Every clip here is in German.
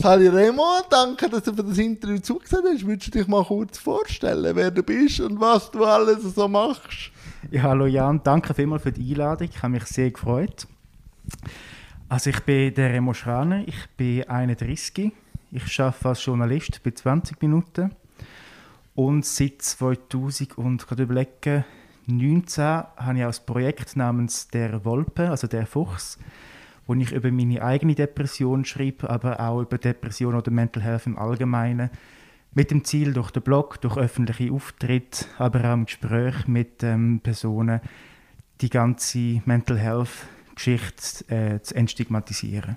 Sali Remo, danke, dass du für das Interview zugesehen hast. Würdest du dich mal kurz vorstellen, wer du bist und was du alles so machst? Ja, hallo Jan, danke vielmals für die Einladung. Ich habe mich sehr gefreut. Also ich bin der Remo Schraner, ich bin 31, ich arbeite als Journalist bei 20 Minuten und seit 2000 und gerade überlegen, 19 habe ich ein Projekt namens «Der Wolpe», also «Der Fuchs», wo ich über meine eigene Depression schreibe, aber auch über Depression oder Mental Health im Allgemeinen. Mit dem Ziel, durch den Blog, durch öffentliche Auftritte, aber auch im Gespräch mit ähm, Personen, die ganze Mental Health-Geschichte äh, zu entstigmatisieren.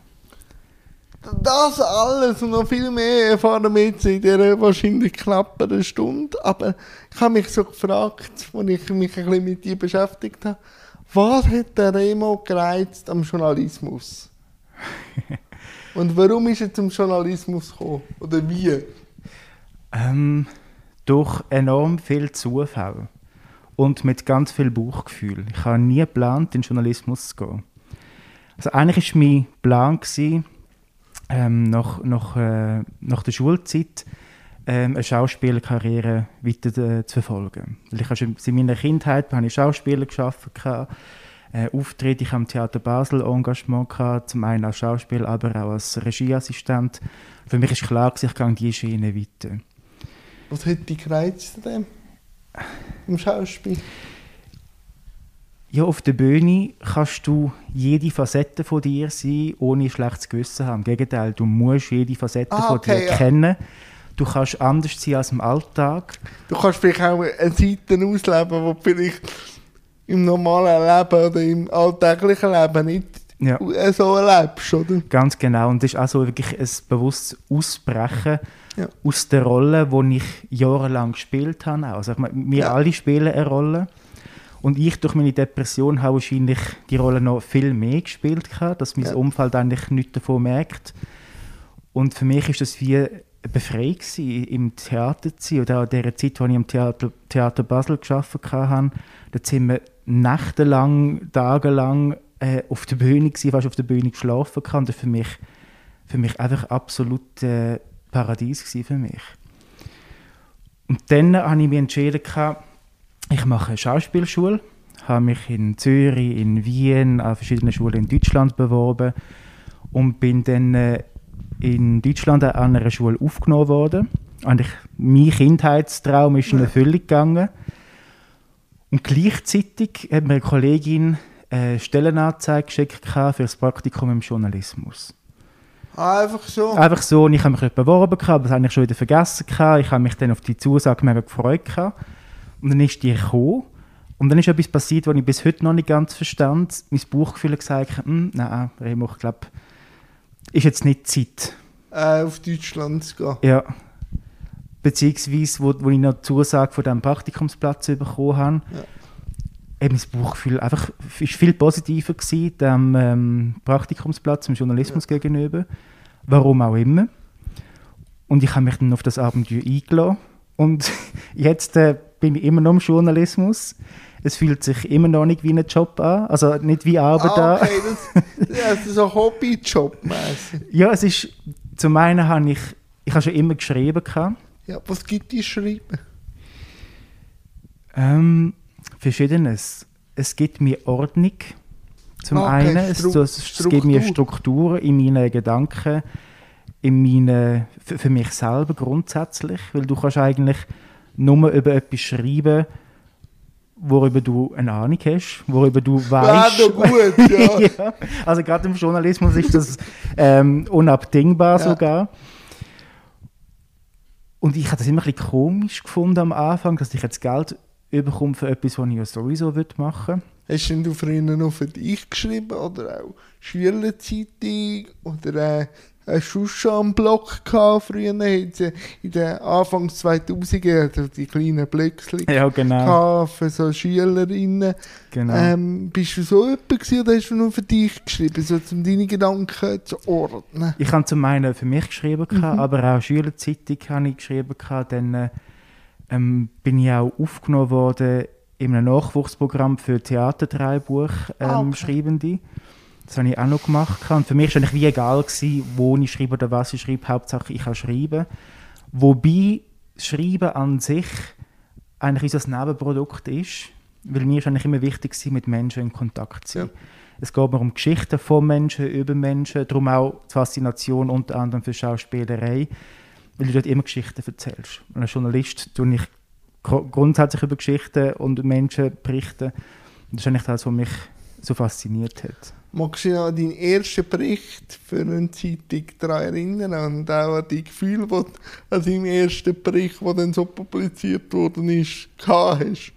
Das alles und noch viel mehr erfahren wir jetzt in dieser wahrscheinlich knappen Stunde. Aber ich habe mich so gefragt, als ich mich ein bisschen mit dir beschäftigt habe, was hat der Remo gereizt am Journalismus? Und warum ist er zum Journalismus gekommen? Oder wie? Ähm, durch enorm viel Zufall und mit ganz viel Bauchgefühl. Ich habe nie geplant, in den Journalismus zu gehen. Also eigentlich war mein Plan, gewesen, ähm, nach, nach, äh, nach der Schulzeit ähm, eine Schauspielerkarriere weiter äh, zu verfolgen. Weil ich schon in meiner Kindheit habe ich Schauspieler geschaffen, äh, Auftritte, ich habe im Theater Basel Engagement gehabt, zum einen als Schauspieler, aber auch als Regieassistent. Für mich ist klar, ich gehe diese Schiene weiter. Was hat dich gereizt dem? Im Schauspiel? Ja, auf der Bühne kannst du jede Facette von dir sein, ohne schlechtes Gewissen haben. Im Gegenteil, du musst jede Facette ah, okay, von dir ja. kennen. Du kannst anders sein als im Alltag. Du kannst vielleicht auch eine Seite ausleben, die vielleicht im normalen Leben oder im alltäglichen Leben nicht ja. so erlebst, oder? Ganz genau. Und das ist also wirklich ein bewusstes Ausbrechen ja. aus der Rolle, die ich jahrelang gespielt habe. Also ich meine, wir ja. alle spielen eine Rolle. Und ich durch meine Depression habe wahrscheinlich die Rolle noch viel mehr gespielt, dass mein ja. Umfeld eigentlich nichts davon merkt. Und für mich ist das wie befreit gewesen, im Theater zu sein. Oder auch in der Zeit, als ich im Theater, Theater Basel gearbeitet habe, da sind wir nächtelang, tagelang äh, auf der Bühne gewesen, fast auf der Bühne geschlafen kann. Das war für mich, für mich einfach absolut äh, Paradies für mich. Und dann habe ich mich entschieden, ich mache eine Schauspielschule, habe mich in Zürich, in Wien, an verschiedenen Schulen in Deutschland beworben und bin dann äh, in Deutschland an einer Schule aufgenommen worden. Und ich, mein Kindheitstraum ist in Erfüllung gegangen. Und gleichzeitig hat mir eine Kollegin eine Stellenanzeige geschickt für das Praktikum im Journalismus. Ah, einfach so? Einfach so. Und ich habe mich beworben, aber das habe ich schon wieder vergessen. Ich habe mich dann auf die Zusage mega gefreut. Und dann ist die gekommen. Und dann ist etwas passiert, was ich bis heute noch nicht ganz verstand. Mein Bauchgefühl hat gesagt, hm, nein, Remo, ich glaube, ist jetzt nicht Zeit. Äh, auf Deutschland zu gehen? Ja. Beziehungsweise, wo, wo ich noch die Zusage von diesem Praktikumsplatz bekommen habe, ja. mein Bauchgefühl einfach, ist viel positiver gewesen, dem ähm, Praktikumsplatz im Journalismus ja. gegenüber. Warum auch immer. Und ich habe mich dann auf das Abenteuer eingeladen. Und jetzt äh, bin ich immer noch im Journalismus. Es fühlt sich immer noch nicht wie ein Job an, also nicht wie Arbeit ah, okay. an. Das, ja, das ist ein Hobbyjob ja, es ist, zum einen habe ich, ich habe schon immer geschrieben. Gehabt. Ja, was gibt dir Schreiben? Ähm, Verschiedenes. Es gibt mir Ordnung. Zum okay, einen, es, es, es gibt mir Struktur in meinen Gedanken, in meine, für, für mich selber grundsätzlich, weil du kannst eigentlich nur über etwas schreiben, worüber du eine Ahnung hast, worüber du weißt. Ja, gut, ja. ja. Also gerade im Journalismus ist das ähm, unabdingbar ja. sogar. Und ich habe das immer ein bisschen komisch gefunden am Anfang, dass ich jetzt Geld bekomme für etwas, was ich ja sowieso machen will. Hast du früher noch für dich geschrieben oder auch Schülerzeitung oder äh, einen Blog gehabt, früher? In den Anfang 2000er, also die kleinen Blöckchen ja, genau. für so Schülerinnen. Genau. Ähm, bist du so jemand gewesen, oder hast du nur für dich geschrieben, so um deine Gedanken zu ordnen? Ich habe zum einen für mich geschrieben, mhm. aber auch Schülerzeitung habe ich geschrieben. Dann ähm, bin ich auch aufgenommen worden in einem Nachwuchsprogramm für Theaterdreibuch ähm, ah, okay. Schreibende. Das habe ich auch noch gemacht. Und für mich war eigentlich wie egal, gewesen, wo ich schreibe oder was ich schreibe. Hauptsache, ich kann schreiben. Wobei Schreiben an sich eigentlich unser Nebenprodukt ist. Weil mir ist eigentlich immer wichtig, mit Menschen in Kontakt zu sein. Ja. Es geht mir um Geschichten von Menschen, über Menschen. Darum auch die Faszination unter anderem für Schauspielerei. Weil du dort immer Geschichten erzählst. Als Journalist tue ich grundsätzlich über Geschichten und Menschen berichten. Das ist eigentlich das, was mich so fasziniert hat. Magst du dich an deinen ersten Bericht für eine Zeitung daran erinnern und auch an die Gefühle, die du an deinem ersten Bericht, der dann so publiziert worden ist, gehabt hast?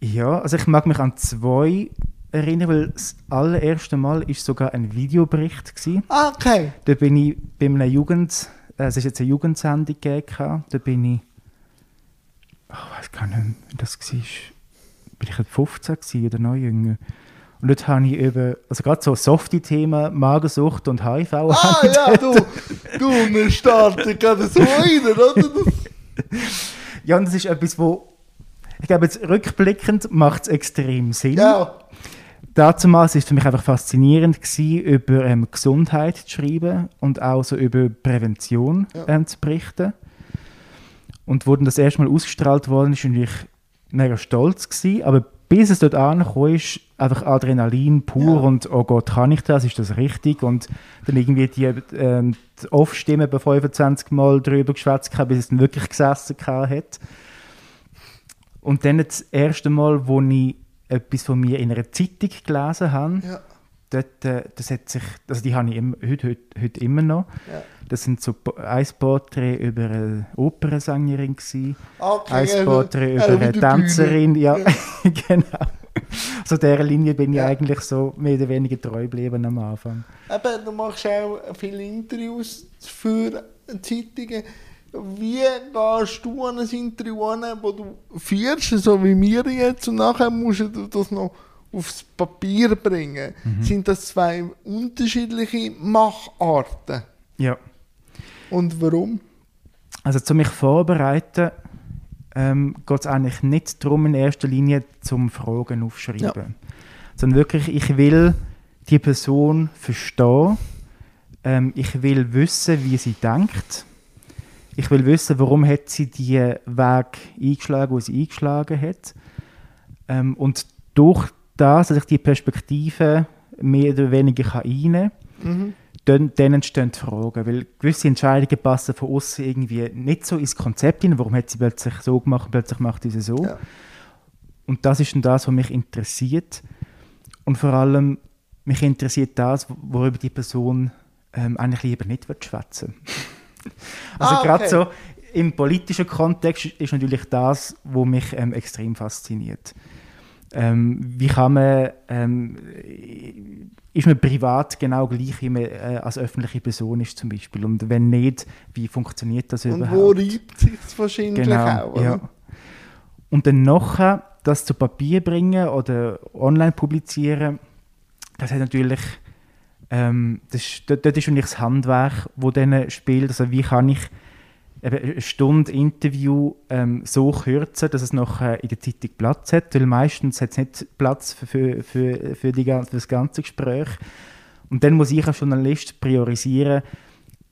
Ja, also ich mag mich an zwei erinnern, weil das allererste Mal war sogar ein Videobericht. Gewesen. Ah, okay. Da bin ich bei einer Jugend, äh, es ist jetzt eine Jugendsendung gegeben, da bin ich, oh, ich weiß gar nicht mehr, wie das war, bin ich 15 oder noch jünger. Und dort habe ich über, also gerade so softie-Themen, Magersucht und HIV. Ah ja, du, du, wir starten gerade so rein, oder? ja, und das ist etwas, wo, ich glaube jetzt rückblickend macht es extrem Sinn. Ja. Damals war es für mich einfach faszinierend, gewesen, über ähm, Gesundheit zu schreiben und auch so über Prävention ja. ähm, zu berichten. Und wo dann das erste Mal ausgestrahlt worden ist, ich mega stolz gewesen, aber bis es dort angekommen ist, einfach Adrenalin pur ja. und oh Gott, kann ich das, ist das richtig? Und dann irgendwie die, ähm, die Off-Stimme bei 25 Mal drüber geschwätzt bis es dann wirklich gesessen hat. Und dann das erste Mal, wo ich etwas von mir in einer Zeitung gelesen habe, ja. Dort, äh, das hat sich, also die habe ich immer, heute, heute, heute immer noch. Ja. Das sind so ein Porträt über eine Opernsängerin okay, ein also, Porträt über eine Tänzerin, ja, ja. genau. So dieser Linie bin ich eigentlich so mehr oder weniger treu geblieben am Anfang. Eben, du machst auch viele Interviews für Zeitungen. Wie gehst du an ein Interview an, wo du führst, so wie wir jetzt, und nachher musst du das noch aufs Papier bringen? Mhm. Sind das zwei unterschiedliche Macharten? Ja. Und warum? Also, zu mich vorbereiten, ähm, geht es eigentlich nicht darum, in erster Linie zum Fragen aufschreiben. Ja. Sondern wirklich, ich will die Person verstehen. Ähm, ich will wissen, wie sie denkt ich will wissen, warum hat sie diesen Weg eingeschlagen, wo sie eingeschlagen hat. Ähm, und durch das, dass ich die Perspektive mehr oder weniger einnehmen kann, mhm. dann, dann entstehen die Fragen. Weil gewisse Entscheidungen passen von außen irgendwie nicht so ins Konzept hinein. Warum hat sie plötzlich so gemacht, plötzlich macht sie so. Ja. Und das ist dann das, was mich interessiert. Und vor allem, mich interessiert das, worüber die Person ähm, eigentlich lieber nicht schwätzen. Also ah, gerade okay. so im politischen Kontext ist natürlich das, was mich ähm, extrem fasziniert. Ähm, wie kann man, ähm, ist man privat genau gleich, wie man äh, als öffentliche Person ist zum Beispiel? Und wenn nicht, wie funktioniert das Und überhaupt? Und wo reibt sich es wahrscheinlich genau, auch? Oder? Ja. Und dann nachher das zu Papier bringen oder online publizieren, das hat natürlich ähm, das, dort, dort ist eigentlich das Handwerk, das dann spielt. Also wie kann ich eine Stunde Interview ähm, so kürzen, dass es noch äh, in der Zeitung Platz hat, weil meistens hat es nicht Platz für, für, für, die, für das ganze Gespräch. Und dann muss ich als Journalist priorisieren,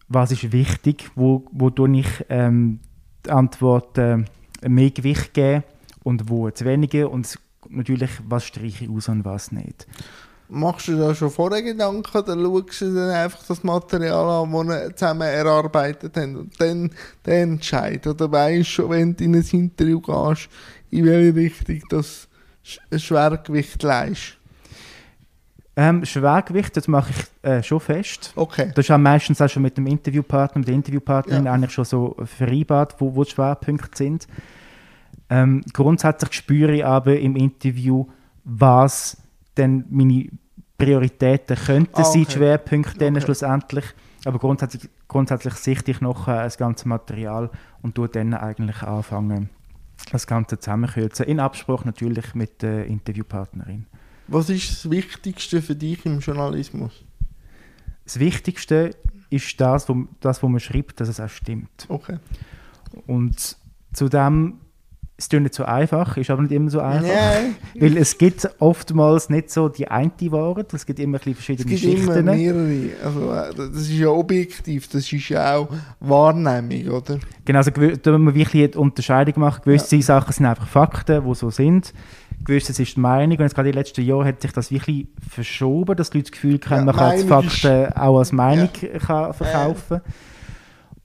was ist wichtig, wo, wo tue ich ähm, die Antworten äh, mehr Gewicht geben und wo zu weniger und natürlich, was streiche ich aus und was nicht. Machst du da schon vorher Gedanken oder schaust du dann einfach das Material an, das wir zusammen erarbeitet haben und dann den Entscheid? Oder weißt du schon, wenn du in ein Interview gehst, in welche Richtung das Schwergewicht leist? Ähm, Schwergewicht, das mache ich äh, schon fest. Okay. Das ist auch meistens auch schon mit dem Interviewpartner, mit der Interviewpartnerin ja. eigentlich schon so vereinbart, wo, wo die Schwerpunkte sind. Ähm, grundsätzlich spüre ich aber im Interview, was dann meine Prioritäten könnten ah, okay. sein, Schwerpunkte okay. schlussendlich. Aber grundsätzlich, grundsätzlich sichte ich noch äh, das ganze Material und tue dann eigentlich anfangen, das Ganze zusammenkürzen. In Abspruch natürlich mit der Interviewpartnerin. Was ist das Wichtigste für dich im Journalismus? Das Wichtigste ist das, wo, das, wo man schreibt, dass es auch stimmt. Okay. Und zudem es ist nicht so einfach, ist aber nicht immer so einfach. Nein. Weil es gibt oftmals nicht so die eine Wahrheit, es gibt immer ein bisschen Es verschiedene gibt Schichten. immer mehrere. Also, äh, das ist ja objektiv, das ist ja auch Wahrnehmung, oder? Genau, also da muss man wirklich eine Unterscheidung machen. Gewisse Sachen sind einfach Fakten, die so sind. Gewisses ist die Meinung. Und jetzt gerade in den letzten Jahren hat sich das wirklich verschoben, dass die Leute das Gefühl haben, Ja, man kann Meinung ist- Fakten auch als Meinung kann verkaufen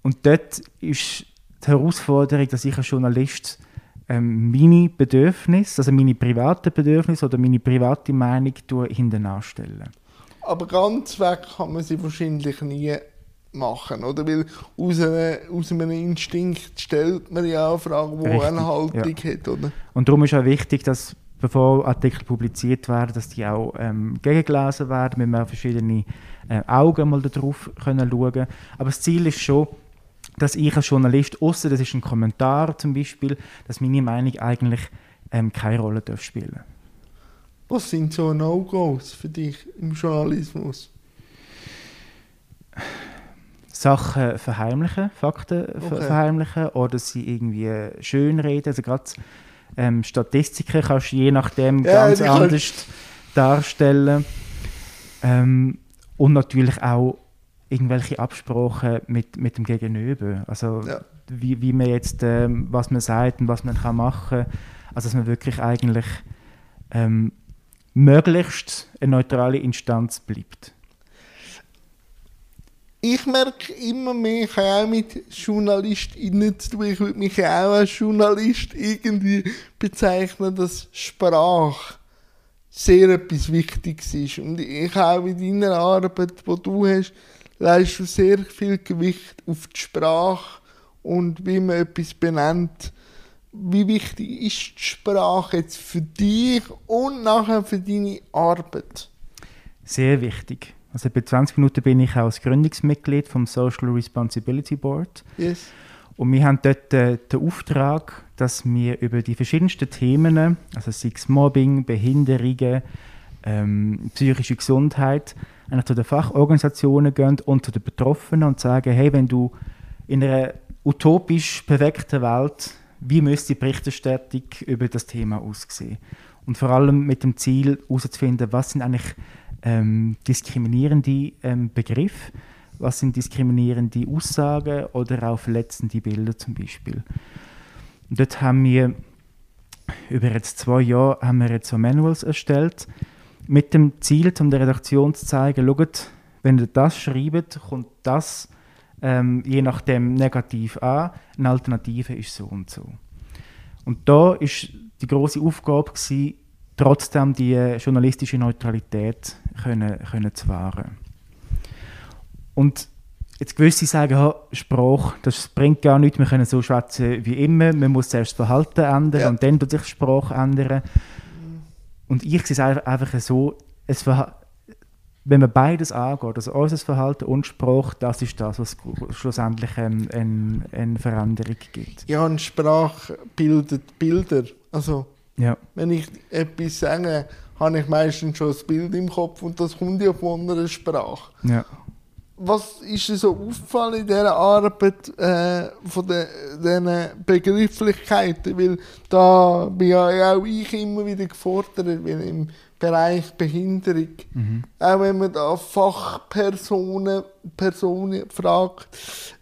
Und dort ist die Herausforderung, dass ich als Journalist ähm, meine Bedürfnisse, also meine privaten Bedürfnisse oder meine private Meinung hinten anstelle. Aber ganz weg kann man sie wahrscheinlich nie machen, oder? Weil aus, einer, aus einem Instinkt stellt man ja auch Fragen, die Richtig, eine Haltung hat, oder? Und darum ist auch wichtig, dass bevor Artikel publiziert werden, dass die auch ähm, gegengelesen werden, mit man verschiedene äh, Augen mal darauf können schauen. Aber das Ziel ist schon, dass ich als Journalist, außer das ist ein Kommentar zum Beispiel, dass meine Meinung eigentlich ähm, keine Rolle darf spielen. Was sind so No-Gos für dich im Journalismus? Sachen verheimlichen, Fakten Okay. verheimlichen oder sie irgendwie schönreden. Also gerade ähm, Statistiken kannst du je nachdem Ja, ganz anders darstellen. Ähm, und natürlich auch irgendwelche Absprachen mit, mit dem Gegenüber. Also Ja. wie, wie man jetzt, ähm, was man sagt und was man kann machen. Also dass man wirklich eigentlich ähm, möglichst eine neutrale Instanz bleibt. Ich merke immer mehr, ich habe auch mit JournalistInnen zu tun. Ich würde mich auch als Journalist irgendwie bezeichnen, dass Sprache sehr etwas Wichtiges ist. Und ich auch in deiner Arbeit, die du hast, leist du sehr viel Gewicht auf die Sprache und wie man etwas benennt. Wie wichtig ist die Sprache jetzt für dich und nachher für deine Arbeit? Sehr wichtig. Also bei 20 Minuten bin ich auch als Gründungsmitglied vom Social Responsibility Board. Yes. Und wir haben dort äh, den Auftrag, dass wir über die verschiedensten Themen, also sei es Mobbing, Behinderungen, ähm, psychische Gesundheit, eigentlich zu den Fachorganisationen gehen und zu den Betroffenen und sagen, hey, wenn du in einer utopisch perfekten Welt, wie müsste die Berichterstattung über das Thema aussehen? Und vor allem mit dem Ziel herauszufinden, was sind eigentlich ähm, diskriminierende ähm, Begriffe, was sind diskriminierende Aussagen oder auch verletzende Bilder zum Beispiel. Und dort haben wir über jetzt zwei Jahre haben wir jetzt so Manuals erstellt, mit dem Ziel, um der Redaktion zu zeigen, schaut, wenn ihr das schreibt, kommt das ähm, je nachdem negativ an, eine Alternative ist so und so. Und da ist die große Aufgabe gewesen, trotzdem die journalistische Neutralität können, können zu wahren. Und jetzt gewisse sagen, ha, Sprache, das bringt gar nichts, wir können so schwätzen wie immer, man muss zuerst das Verhalten ändern Ja. und dann tut sich die Sprache ändern. Und ich sehe es einfach- so, es Verha- wenn man beides angeht, also unser Verhalten und Sprache, das ist das, was schlussendlich ähm, eine, eine Veränderung gibt. Ja, und Sprache bildet Bilder. Also, Ja. wenn ich etwas sage, habe ich meistens schon das Bild im Kopf und das kommt ja von einer Sprache. Ja. Was ist dir so aufgefallen in dieser Arbeit äh, von den, diesen Begrifflichkeiten? Weil da bin ja auch ich immer wieder gefordert, weil im Bereich Behinderung, Mhm. auch wenn man da Fachpersonen Personen fragt,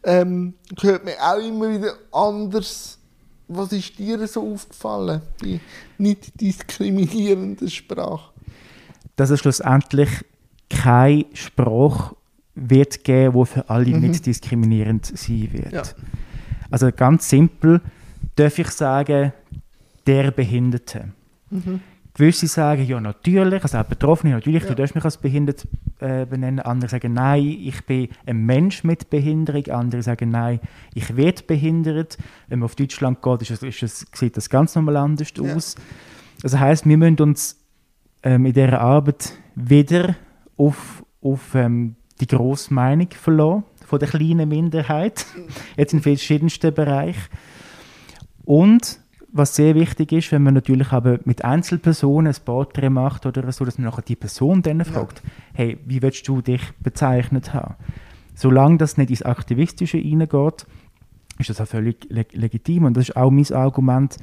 ähm, hört man auch immer wieder anders. Was ist dir so aufgefallen bei nicht diskriminierender Sprache? dass es schlussendlich keine Sprache wird geben, die für alle Mhm. nicht diskriminierend sein wird. Ja. Also ganz simpel darf ich sagen, der Behinderte. Mhm. Gewisse sagen, ja natürlich, also auch Betroffene, natürlich, Ja. du darfst mich als behindert äh, benennen. Andere sagen, nein, ich bin ein Mensch mit Behinderung. Andere sagen, nein, ich werde behindert. Wenn man auf Deutschland geht, ist ist es, sieht das ganz normal anders Ja. aus. Das heißt, wir müssen uns ähm, in dieser Arbeit wieder auf, auf ähm, die grosse Meinung verlassen von der kleinen Minderheit, jetzt in verschiedensten Bereichen. Und was sehr wichtig ist, wenn man natürlich aber mit Einzelpersonen ein Porträt macht oder so, dass man nachher die Person dann fragt, hey, wie willst du dich bezeichnet haben? Solange das nicht ins Aktivistische hineingeht, ist das auch völlig leg legitim. Und das ist auch mein Argument.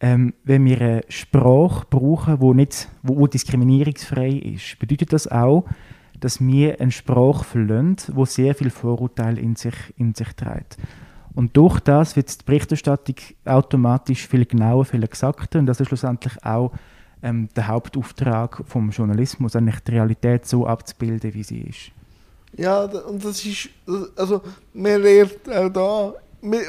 ähm, wenn wir eine Sprache brauchen, wo nicht, wo, wo diskriminierungsfrei ist, bedeutet das auch, dass wir eine Sprache verlassen, wo sehr viel Vorurteil in sich, in sich trägt. Und durch das wird die Berichterstattung automatisch viel genauer, viel exakter und das ist schlussendlich auch ähm, der Hauptauftrag vom Journalismus, eigentlich die Realität so abzubilden, wie sie ist. Ja, und das ist, also man lernt auch da,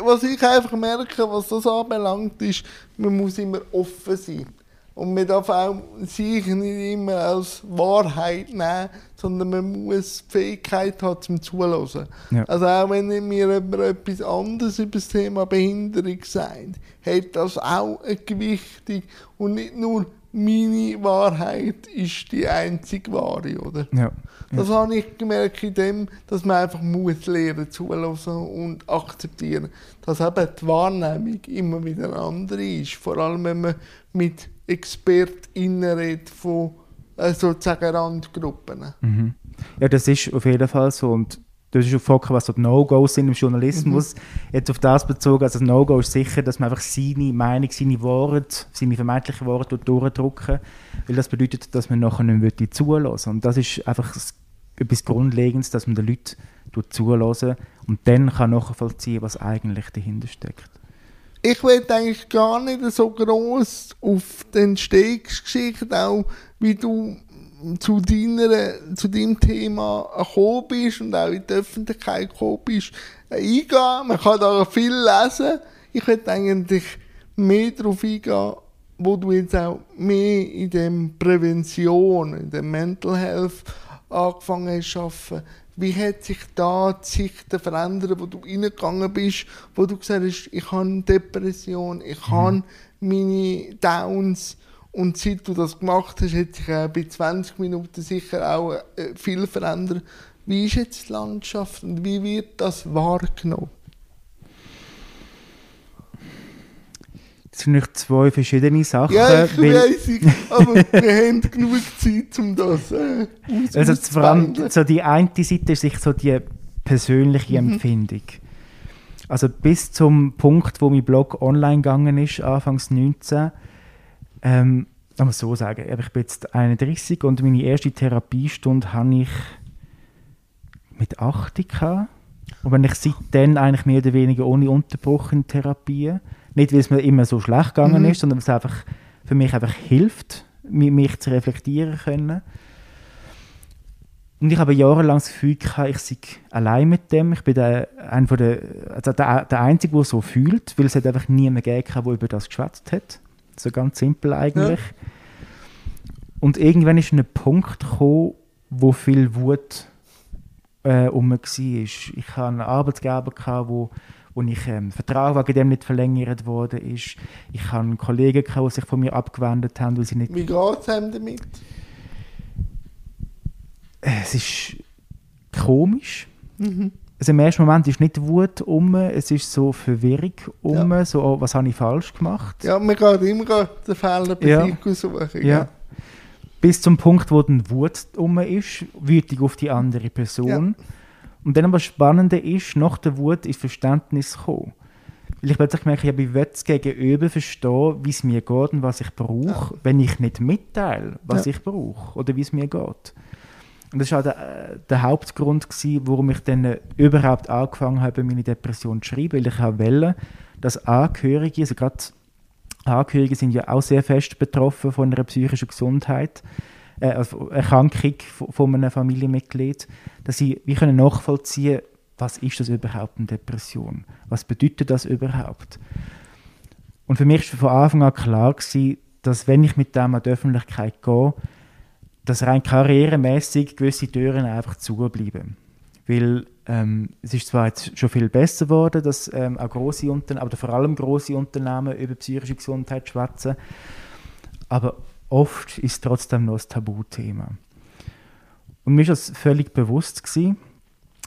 was ich einfach merke, was das anbelangt, ist, man muss immer offen sein. Und man darf auch sich nicht immer als Wahrheit nehmen, sondern man muss die Fähigkeit haben zum Zuhören. Ja. Also auch wenn mir jemand etwas anderes über das Thema Behinderung sagt, hat das auch eine Gewichtung und nicht nur meine Wahrheit ist die einzige wahre, oder? Ja. Das ja. habe ich gemerkt in dem, dass man einfach muss lernen, zuhören und akzeptieren, dass eben die Wahrnehmung immer wieder eine andere ist. Vor allem, wenn man mit ExpertInnen redet von äh, sozusagen Randgruppen. Mhm. Ja, das ist auf jeden Fall so. Und Du hast schon gefragt, was so die No-Gos sind im Journalismus. Mhm. Jetzt auf das bezogen, also das No-Go ist sicher, dass man einfach seine Meinung, seine Worte, seine vermeintlichen Worte durchdrücken weil das bedeutet, dass man nachher nicht mehr zulassen Und das ist einfach etwas Grundlegendes, dass man den Leuten zulassen und dann kann nachvollziehen, was eigentlich dahinter steckt. Ich will eigentlich gar nicht so groß auf den Entstehungsgeschichte, auch wie du zu, deiner, zu deinem Thema gekommen bist und auch in die Öffentlichkeit gekommen bist, eingehen. Man kann da viel lesen. Ich würde eigentlich mehr darauf eingehen, wo du jetzt auch mehr in der Prävention, in der Mental Health angefangen hast zu arbeiten. Wie hat sich da die Sicht verändert, wo du reingegangen bist, wo du gesagt hast, ich habe Depression, ich mhm. habe meine Downs, und seit du das gemacht hast, hat sich äh, bei 20 Minuten sicher auch äh, viel verändert. Wie ist jetzt die Landschaft und wie wird das wahrgenommen? Das sind nicht zwei verschiedene Sachen. Ja, ich weiß, aber wir haben genug Zeit, um das äh, Also vor allem so die eine Seite ist sich so die persönliche mhm. Empfindung. Also bis zum Punkt, wo mein Blog online gegangen ist, Anfangs 19, ähm, kann man so sagen, ich bin jetzt 31 und meine erste Therapiestunde habe ich mit 80 gehabt. Und wenn ich seitdem eigentlich mehr oder weniger ohne Unterbruch in Therapie, nicht weil es mir immer so schlecht gegangen mhm. ist, sondern weil es einfach für mich einfach hilft, mich zu reflektieren können. Und ich habe jahrelang das Gefühl gehabt, ich sei allein mit dem. Ich bin der, ein von der, also der, der Einzige, der so fühlt, weil es hat einfach niemanden gegeben, der über das geschwätzt hat. So ganz simpel eigentlich. Ja. Und irgendwann ist ein Punkt gekommen, wo viel Wut äh, um war. Ich hatte einen Arbeitgeber, gehabt, wo, wo ich ähm, Vertrag wegen dem nicht verlängert wurde. Ich hatte einen Kollegen, gehabt, die sich von mir abgewendet haben, weil sie nicht... Wie geht es damit? Es ist komisch. Mhm also im ersten Moment ist nicht Wut um, es ist so Verwirrung um, ja. so, oh, was habe ich falsch gemacht? Ja, man geht immer den Fehler bei ja. suchen. Ja. ja. Bis zum Punkt, wo dann Wut um ist, wütig auf die andere Person. Ja. Und dann aber das Spannende ist, nach der Wut ist Verständnis gekommen. Weil ich plötzlich merke, ich will es gegenüber verstehen, wie es mir geht und was ich brauche, wenn ich nicht mitteile, was ich brauche oder wie es mir geht. Und das war auch der, der Hauptgrund, gewesen, warum ich dann überhaupt angefangen habe, meine Depression zu schreiben, weil ich auch wollte, dass Angehörige, also gerade Angehörige sind ja auch sehr fest betroffen von einer psychischen Gesundheit, äh, also Erkrankung von einem Familienmitglied, dass sie wie können nachvollziehen was ist das überhaupt eine Depression? Was bedeutet das überhaupt? Und für mich war von Anfang an klar, gewesen, dass wenn ich mit dem an die Öffentlichkeit gehe, dass rein karrieremäßig gewisse Türen einfach zubleiben. Weil ähm, es ist zwar jetzt schon viel besser geworden, dass ähm, auch große Unternehmen, aber vor allem große Unternehmen über psychische Gesundheit schwätzen, aber oft ist es trotzdem noch ein Tabuthema. Und mir war das völlig bewusst gewesen,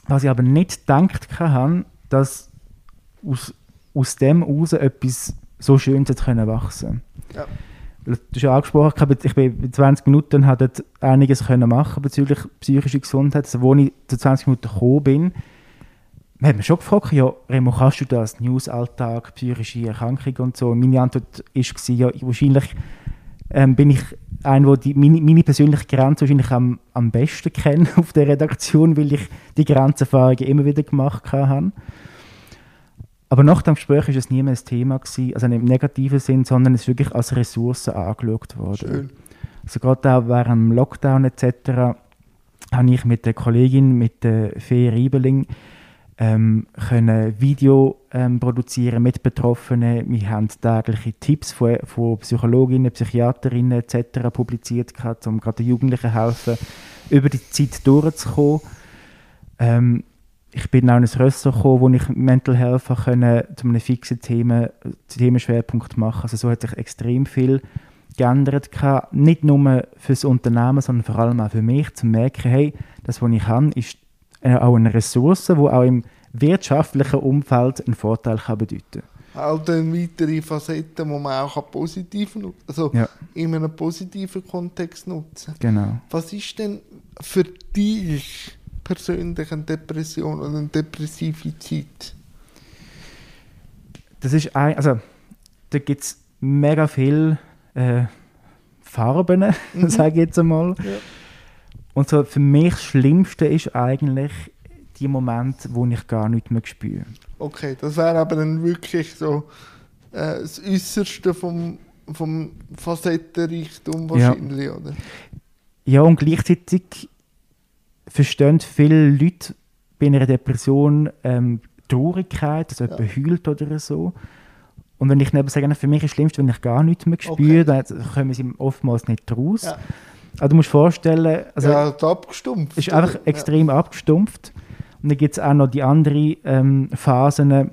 was ich aber nicht gedacht habe, dass aus, aus dem heraus etwas so wachsen können. Ja du hast ja angesprochen, ich bin in 20 Minuten und habe einiges können machen bezüglich psychischer Gesundheit. Also, wo ich zu 20 Minuten gekommen bin, man hat mich schon gefragt, ja, Remo, kannst du das, News-Alltag, psychische Erkrankung und so? Und meine Antwort war, ja, wahrscheinlich ähm, bin ich ein, der die, meine, meine persönliche Grenze wahrscheinlich am, am besten kenne auf der Redaktion, weil ich die Grenzerfahrungen immer wieder gemacht habe. Aber nach dem Gespräch war es nie mehr ein Thema, gewesen, also nicht im negativen Sinn, sondern es ist wirklich als Ressource angeschaut worden. Schön. Also gerade auch während dem Lockdown etc. habe ich mit der Kollegin, mit der Fee Riebeling, ähm, können Video ähm, produzieren mit Betroffenen. Wir haben tägliche Tipps von, von Psychologinnen, Psychiaterinnen etc. publiziert, um gerade den Jugendlichen helfen, über die Zeit durchzukommen. Ähm, ich bin auch in ein Ressort gekommen, wo ich Mental Health können, zu einem fixen Thema, Themenschwerpunkt machen Also so hat sich extrem viel geändert. Nicht nur für das Unternehmen, sondern vor allem auch für mich, zu merken, hey, das, was ich kann, ist auch eine Ressource, die auch im wirtschaftlichen Umfeld einen Vorteil kann bedeuten kann. Auch dann weitere Facetten, die man auch positiv nutzen also ja. in einem positiven Kontext nutzen Genau. Was ist denn für dich persönlich eine Depression oder eine depressive Zeit? Das ist ein, also da gibt es mega viele äh, Farben, mhm. sage ich jetzt einmal. Ja. Und so für mich das Schlimmste ist eigentlich die Momente, wo ich gar nichts mehr spüre. Okay, das wäre aber dann wirklich so äh, das Äußerste vom, vom Facettenreichtum wahrscheinlich, ja. oder? Ja, und gleichzeitig verstehen viele Leute bei einer Depression ähm, Traurigkeit, also ja. jemand heult oder so. Und wenn ich neben sage, für mich ist es schlimmst, wenn ich gar nichts mehr spüre, okay. dann kommen sie oftmals nicht raus. Ja. Also du musst dir vorstellen, also ja, abgestumpft. ist einfach extrem ja. abgestumpft. Und dann gibt es auch noch die anderen ähm, Phasen,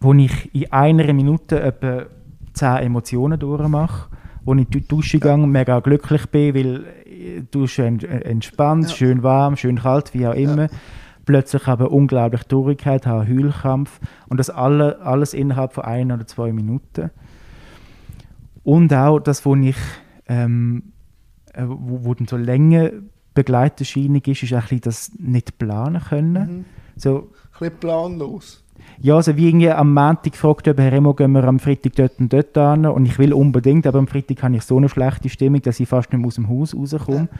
wo ich in einer Minute etwa zehn Emotionen durchmache, wo ich in die Dusche ja. gehe und mega glücklich bin, weil äh, Dusche entspannt, ja. schön warm, schön kalt, wie auch immer. Ja. Plötzlich habe ich unglaublich Traurigkeit, habe einen Heulkampf und das alle, alles innerhalb von ein oder zwei Minuten. Und auch das, wo ich ähm, äh, wo, wo dann so länger Begleiterscheinung ist, ist ein das nicht planen können. Mhm. So, ein bisschen planlos. Ja, also wie irgendwie am Montag gefragt, ob Herr Remo, gehen wir am Freitag dort und dort an und ich will unbedingt, aber am Freitag habe ich so eine schlechte Stimmung, dass ich fast nicht mehr aus dem Haus rauskomme. Ja.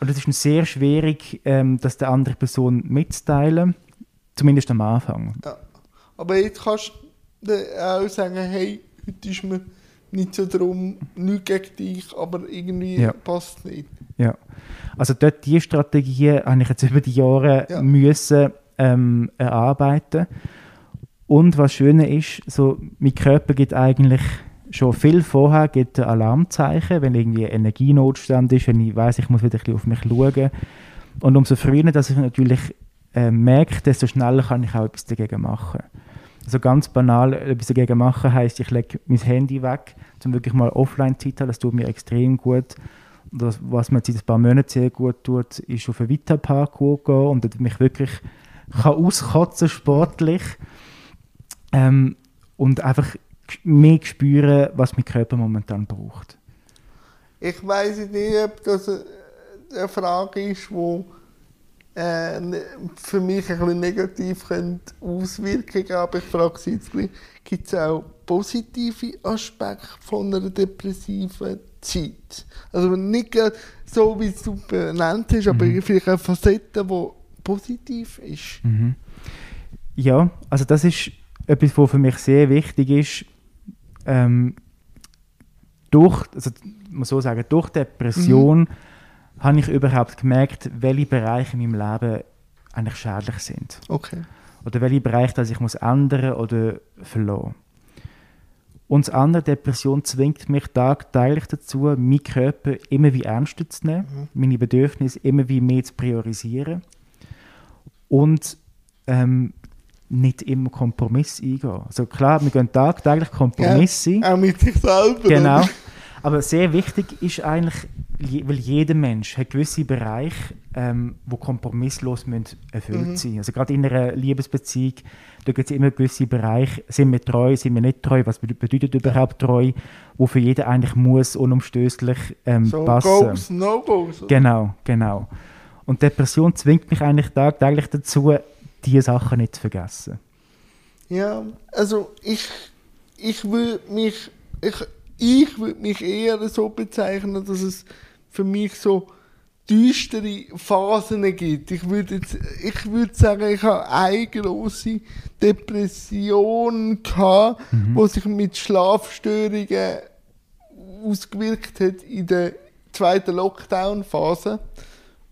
Und es ist sehr schwierig, ähm, das der anderen Person mitzuteilen, zumindest am Anfang. Ja. Aber jetzt kannst du auch sagen, hey, heute ist mir nicht so darum, nicht gegen dich, aber irgendwie ja. passt nicht. Ja, also dort die Strategie habe ich jetzt über die Jahre ja. müssen ähm, erarbeiten. Und was Schöne ist, so, mein Körper gibt eigentlich schon viel vorher gibt Alarmzeichen, wenn irgendwie Energienotstand ist, wenn ich weiß, ich muss wieder ein bisschen auf mich schauen. Und umso früher, dass ich natürlich äh, merke, desto schneller kann ich auch etwas dagegen machen. Also ganz banal etwas dagegen machen heisst, ich lege mein Handy weg, um wirklich mal Offline-Zeit zu haben. Das tut mir extrem gut. Das, was mir in ein paar Monaten sehr gut tut, ist auf einen Vita-Park gehen und mich wirklich kann auskotzen sportlich ähm, und einfach mehr spüren, was mein Körper momentan braucht. Ich weiß nicht, ob das eine Frage ist, die äh, für mich ein bisschen negativ Auswirkungen haben Aber ich frage Sie jetzt gibt es auch positive Aspekte von einer depressiven Zeit? Also nicht so, wie es du benannt hast, aber mhm. vielleicht eine Facette, die positiv ist. Mhm. Ja, also das ist etwas, was für mich sehr wichtig ist. Ähm, durch, also muss so sagen, durch Depression mhm habe ich überhaupt gemerkt, welche Bereiche in meinem Leben eigentlich schädlich sind. Okay. Oder welche Bereiche dass ich muss ändern oder verlassen. Und das andere, Depression zwingt mich tagtäglich dazu, meinen Körper immer wie ernster zu nehmen, mhm. meine Bedürfnisse immer wie mehr zu priorisieren und ähm, nicht immer Kompromiss eingehen. Also klar, wir gehen tagtäglich Kompromisse. Ja, auch mit sich selber. Genau. Aber sehr wichtig ist eigentlich, weil jeder Mensch hat gewisse Bereiche, ähm, wo kompromisslos müssen erfüllt mhm. sein. Also gerade in einer Liebesbeziehung, da gibt es immer gewisse Bereiche, sind wir treu, sind wir nicht treu, was bedeutet überhaupt treu, wo für jeden eigentlich muss unumstößlich ähm, so passen. Goes, no goes. Genau, genau. Und Depression zwingt mich eigentlich tagtäglich dazu, diese Sachen nicht zu vergessen. Ja, also ich, ich würde mich, ich, ich würde mich eher so bezeichnen, dass es für mich so düstere Phasen gibt. Ich würde jetzt, ich würde sagen, ich habe eine große Depression gehabt, mhm. wo sich mit Schlafstörungen ausgewirkt hat in der zweiten Lockdown-Phase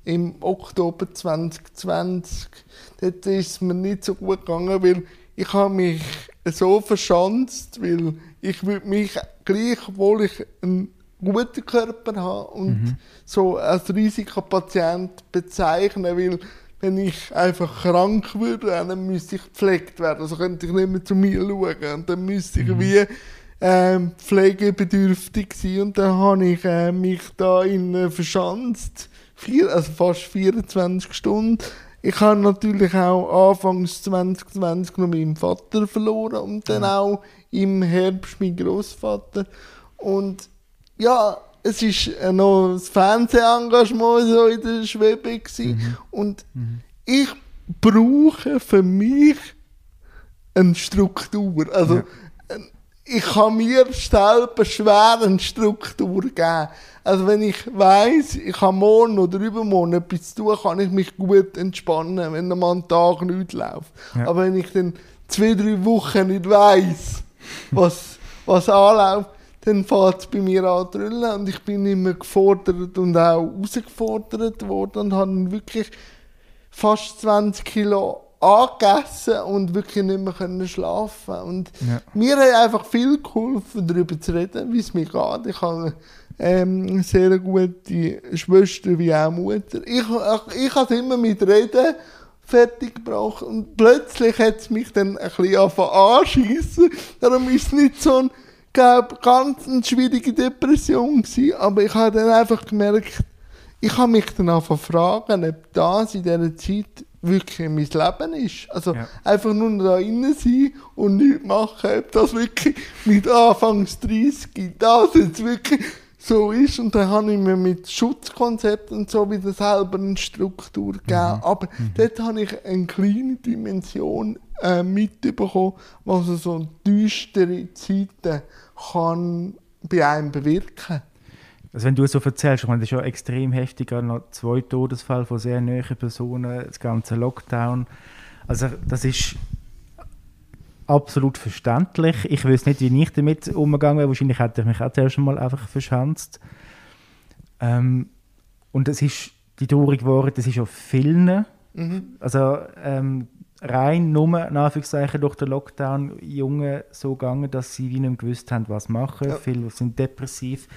im Oktober 2020. Dort ist es mir nicht so gut gegangen, weil ich habe mich so verschanzt, weil ich würde mich gleich, obwohl ich einen guten Körper habe und mhm. so als Risikopatient bezeichnen, weil wenn ich einfach krank würde, dann müsste ich gepflegt werden. Also könnte ich nicht mehr zu mir schauen. Und dann müsste ich mhm. wie ähm, pflegebedürftig sein. Und dann habe ich äh, mich da in äh, verschanzt. Vier, also fast 24 Stunden. Ich habe natürlich auch anfangs 2020 noch meinen Vater verloren und dann ja. auch im Herbst meinen Großvater. Und ja, es war noch das Fernsehengagement so in der Schwebe. Mhm. Und mhm. ich brauche für mich eine Struktur. Also, ja. ich kann mir selber schwer eine Struktur geben. Also, wenn ich weiß, ich habe morgen oder übermorgen etwas zu tun, kann ich mich gut entspannen, wenn ein Tag nicht läuft. Ja. Aber wenn ich dann zwei, drei Wochen nicht weiß, was, was anläuft, dann fängt es bei mir an zu und ich bin immer gefordert und auch herausgefordert worden und habe wirklich fast 20 Kilo angegessen und wirklich nicht mehr können schlafen Und ja. mir hat einfach viel geholfen, darüber zu reden, wie es mir geht. Ich habe ähm, sehr gute Schwester wie auch Mutter. Ich, ich, ich habe immer mit Reden fertig gebracht und plötzlich hat es mich dann ein bisschen anschiessen. Darum ist es nicht so ein glaube, ganz eine schwierige Depression gewesen, aber ich habe dann einfach gemerkt, ich habe mich dann auch fragen, ob das in dieser Zeit wirklich mein Leben ist. Also ja. einfach nur da innen sein und nichts machen, ob das wirklich mit Anfangs 30 das jetzt wirklich so ist. Und dann habe ich mir mit Schutzkonzepten und so wieder selber eine Struktur gegeben. Mhm. Aber mhm. dort habe ich eine kleine Dimension äh, mitbekommen, was so düstere Zeiten kann bei einem bewirken also wenn du es so erzählst, ich meine, das ist ja extrem heftig, noch zwei Todesfälle von sehr nahen Personen, das ganze Lockdown. Also das ist absolut verständlich. Ich weiß nicht, wie ich damit umgegangen wäre. Wahrscheinlich hätte ich mich auch zuerst mal einfach verschanzt. Ähm, und es ist die traurige Worte, das ist auf vielen. Mhm. Also ähm, rein nur in Anführungszeichen durch den Lockdown Jungen so gegangen, dass sie wie nicht gewusst haben, was machen. Ja. Viele sind depressiv.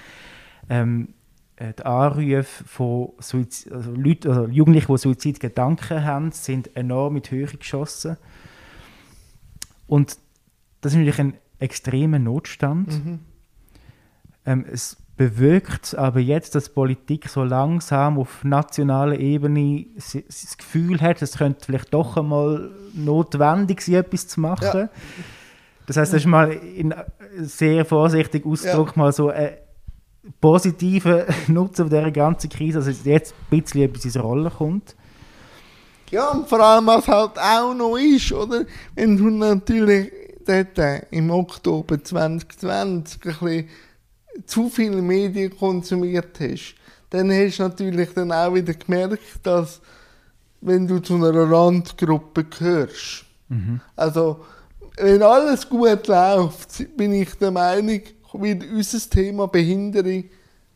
Ähm, äh, die Anrufe von Suizid, also Leute, also Jugendlichen, die Suizidgedanken haben, sind enorm mit Höhe geschossen. Und das ist natürlich ein extremer Notstand. Mhm. Ähm, es bewirkt aber jetzt, dass Politik so langsam auf nationaler Ebene das Gefühl hat, es könnte vielleicht doch einmal notwendig sein, etwas zu machen. Ja. Das heißt, das ist mal in sehr vorsichtig Ausdruck ja. mal so ein positiver Nutzen dieser ganzen Krise, dass es jetzt ein bisschen etwas in die Rolle kommt. Ja, und vor allem, was halt auch noch ist, oder? Wenn du natürlich dort im Oktober 2020 ein bisschen zu viele Medien konsumiert hast, dann hast du natürlich dann auch wieder gemerkt, dass wenn du zu einer Randgruppe gehörst, mhm. also wenn alles gut läuft, bin ich der Meinung, wird unser Thema Behinderung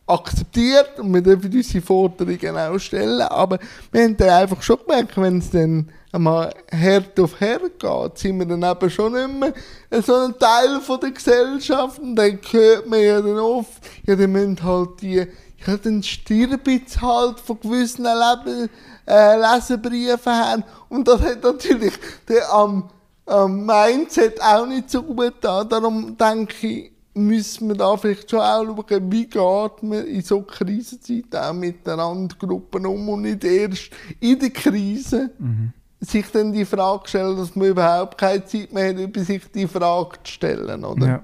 akzeptiert und wir dürfen unsere Forderungen auch stellen, aber wir haben dann einfach schon gemerkt, wenn es dann einmal Herd auf Herd geht, sind wir dann eben schon nicht mehr so ein Teil von der Gesellschaft und dann hört man ja dann oft, ja, dann müssen halt die, ja, dann stirbt halt von gewissen Leben, äh, Leserbriefen haben und das hat natürlich der, am, am Mindset auch nicht so gut da. Darum denke ich, müssen wir da vielleicht schon auch schauen, wie geht man in so Krisenzeiten auch mit den Randgruppen um und nicht erst in der Krise mhm. Sich dann die Frage stellen, dass man überhaupt keine Zeit mehr hat, über sich die Frage zu stellen, oder? Ja,